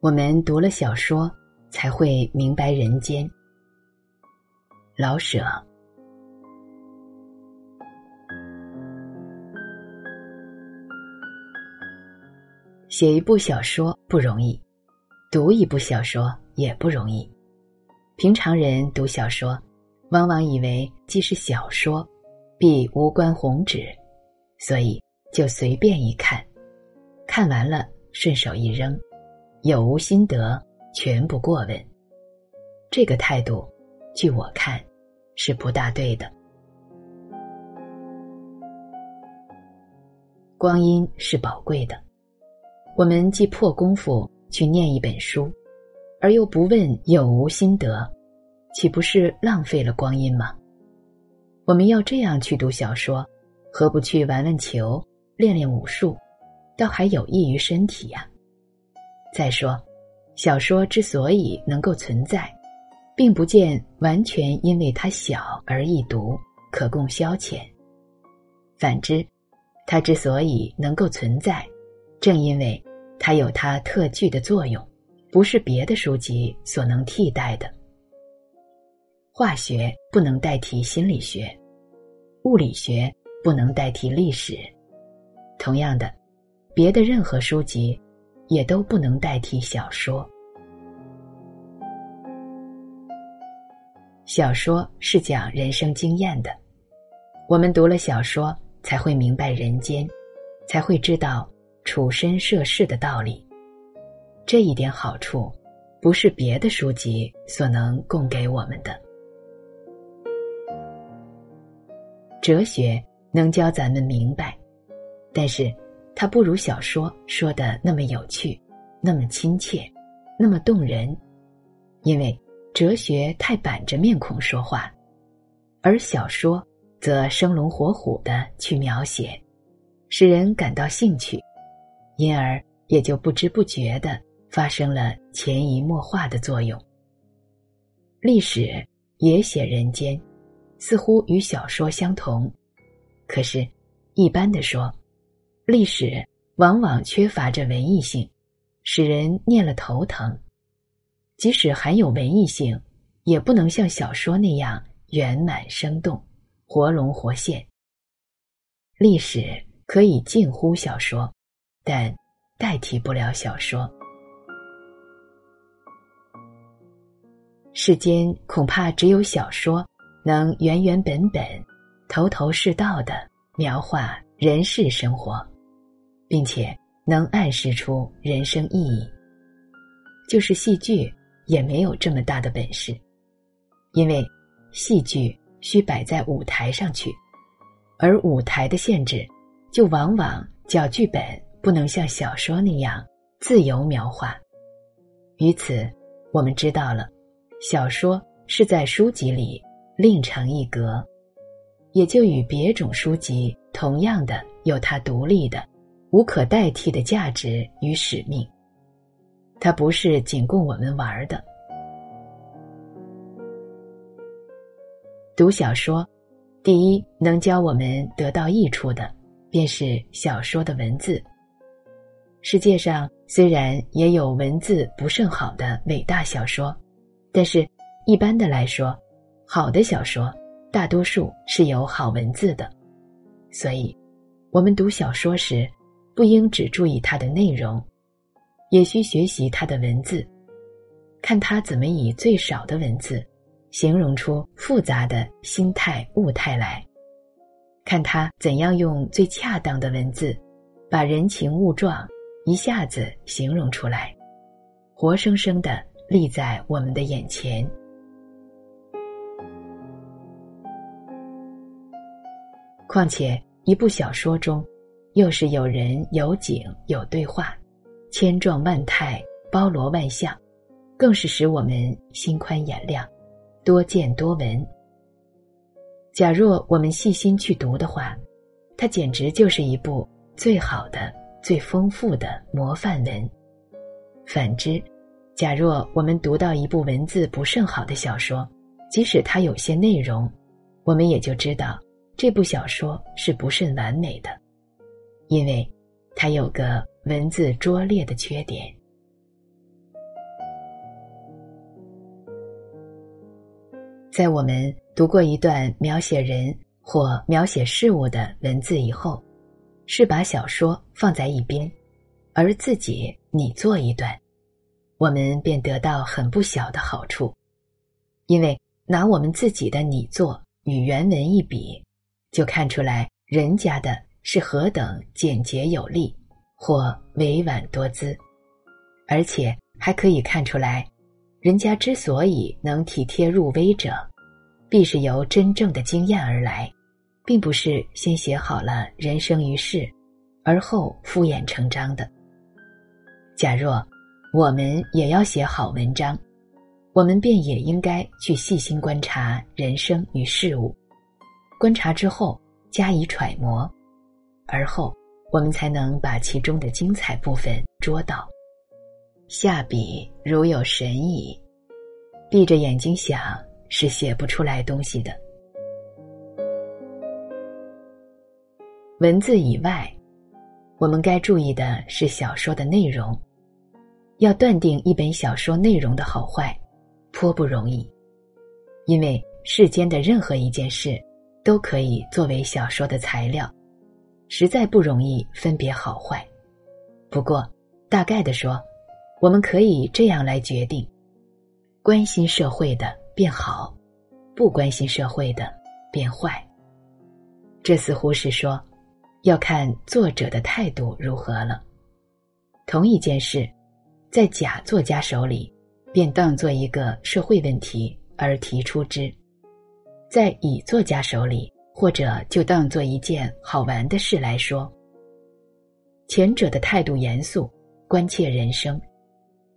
我们读了小说，才会明白人间。老舍。写一部小说不容易，读一部小说也不容易。平常人读小说，往往以为既是小说，必无关宏旨，所以就随便一看，看完了顺手一扔，有无心得全不过问。这个态度，据我看，是不大对的。光阴是宝贵的。我们既破功夫去念一本书，而又不问有无心得，岂不是浪费了光阴吗？我们要这样去读小说，何不去玩玩球、练练武术，倒还有益于身体呀。再说，小说之所以能够存在，并不见完全因为它小而易读，可供消遣。反之，它之所以能够存在。正因为它有它特具的作用，不是别的书籍所能替代的。化学不能代替心理学，物理学不能代替历史。同样的，别的任何书籍也都不能代替小说。小说是讲人生经验的，我们读了小说，才会明白人间，才会知道。处身涉世的道理，这一点好处，不是别的书籍所能供给我们的。哲学能教咱们明白，但是它不如小说说的那么有趣，那么亲切，那么动人。因为哲学太板着面孔说话，而小说则生龙活虎的去描写，使人感到兴趣。因而也就不知不觉的发生了潜移默化的作用。历史也写人间，似乎与小说相同，可是，一般的说，历史往往缺乏着文艺性，使人念了头疼。即使含有文艺性，也不能像小说那样圆满生动、活龙活现。历史可以近乎小说。但代替不了小说。世间恐怕只有小说能原原本本、头头是道的描画人世生活，并且能暗示出人生意义。就是戏剧也没有这么大的本事，因为戏剧需摆在舞台上去，而舞台的限制，就往往叫剧本。不能像小说那样自由描画。于此，我们知道了，小说是在书籍里另成一格，也就与别种书籍同样的有它独立的、无可代替的价值与使命。它不是仅供我们玩的。读小说，第一能教我们得到益处的，便是小说的文字。世界上虽然也有文字不甚好的伟大小说，但是，一般的来说，好的小说大多数是有好文字的。所以，我们读小说时，不应只注意它的内容，也需学习它的文字，看它怎么以最少的文字，形容出复杂的心态物态来，看它怎样用最恰当的文字，把人情物状。一下子形容出来，活生生的立在我们的眼前。况且一部小说中，又是有人有景有对话，千状万态，包罗万象，更是使我们心宽眼亮，多见多闻。假若我们细心去读的话，它简直就是一部最好的。最丰富的模范文。反之，假若我们读到一部文字不甚好的小说，即使它有些内容，我们也就知道这部小说是不甚完美的，因为它有个文字拙劣的缺点。在我们读过一段描写人或描写事物的文字以后，是把小说放在一边，而自己拟作一段，我们便得到很不小的好处，因为拿我们自己的拟作与原文一比，就看出来人家的是何等简洁有力，或委婉多姿，而且还可以看出来。人家之所以能体贴入微者，必是由真正的经验而来，并不是先写好了人生于世，而后敷衍成章的。假若我们也要写好文章，我们便也应该去细心观察人生与事物，观察之后加以揣摩，而后我们才能把其中的精彩部分捉到。下笔如有神矣，闭着眼睛想是写不出来东西的。文字以外，我们该注意的是小说的内容。要断定一本小说内容的好坏，颇不容易，因为世间的任何一件事都可以作为小说的材料，实在不容易分别好坏。不过，大概的说。我们可以这样来决定：关心社会的变好，不关心社会的变坏。这似乎是说，要看作者的态度如何了。同一件事，在假作家手里，便当做一个社会问题而提出之；在乙作家手里，或者就当做一件好玩的事来说。前者的态度严肃，关切人生。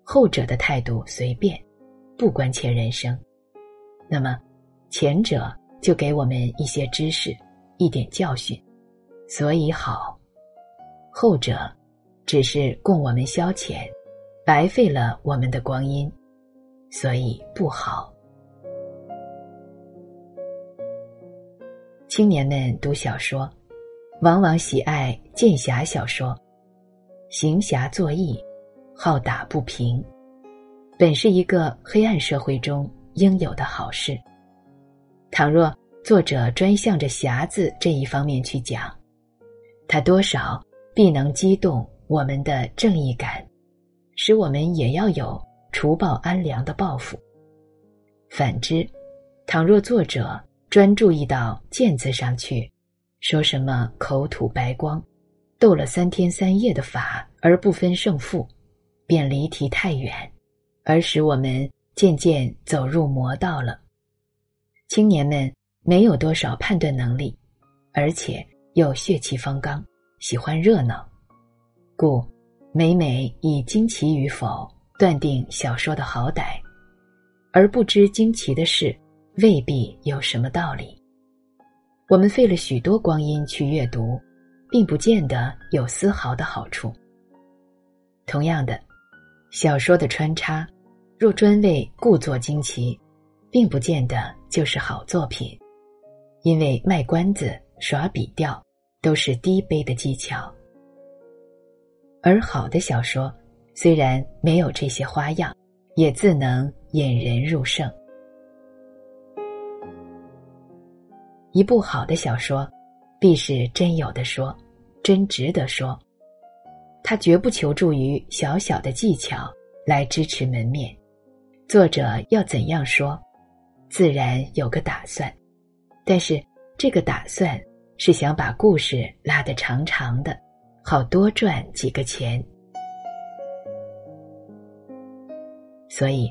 后者的态度随便，不关切人生，那么前者就给我们一些知识，一点教训，所以好；后者只是供我们消遣，白费了我们的光阴，所以不好。青年们读小说，往往喜爱剑侠小说，行侠作义。好打不平，本是一个黑暗社会中应有的好事。倘若作者专向着侠字这一方面去讲，他多少必能激动我们的正义感，使我们也要有除暴安良的抱负。反之，倘若作者专注意到剑字上去，说什么口吐白光，斗了三天三夜的法而不分胜负。便离题太远，而使我们渐渐走入魔道了。青年们没有多少判断能力，而且又血气方刚，喜欢热闹，故每每以惊奇与否断定小说的好歹，而不知惊奇的是未必有什么道理。我们费了许多光阴去阅读，并不见得有丝毫的好处。同样的。小说的穿插，若专为故作惊奇，并不见得就是好作品，因为卖关子、耍笔调都是低卑的技巧。而好的小说，虽然没有这些花样，也自能引人入胜。一部好的小说，必是真有的说，真值得说。他绝不求助于小小的技巧来支持门面，作者要怎样说，自然有个打算，但是这个打算是想把故事拉得长长的，好多赚几个钱。所以，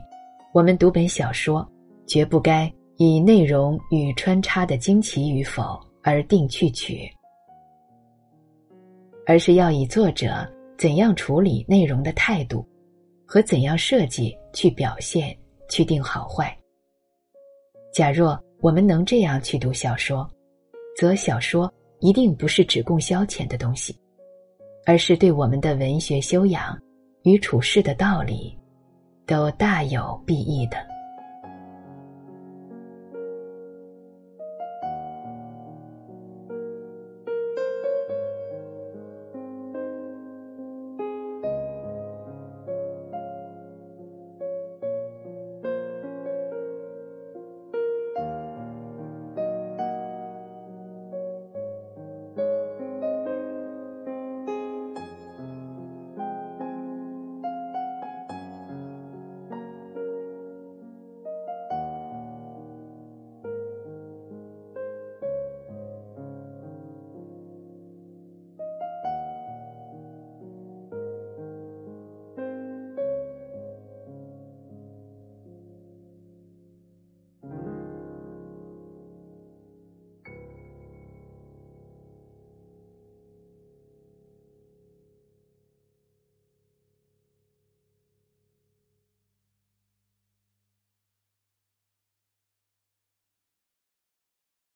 我们读本小说，绝不该以内容与穿插的惊奇与否而定去取，而是要以作者。怎样处理内容的态度，和怎样设计去表现，去定好坏。假若我们能这样去读小说，则小说一定不是只供消遣的东西，而是对我们的文学修养与处事的道理，都大有裨益的。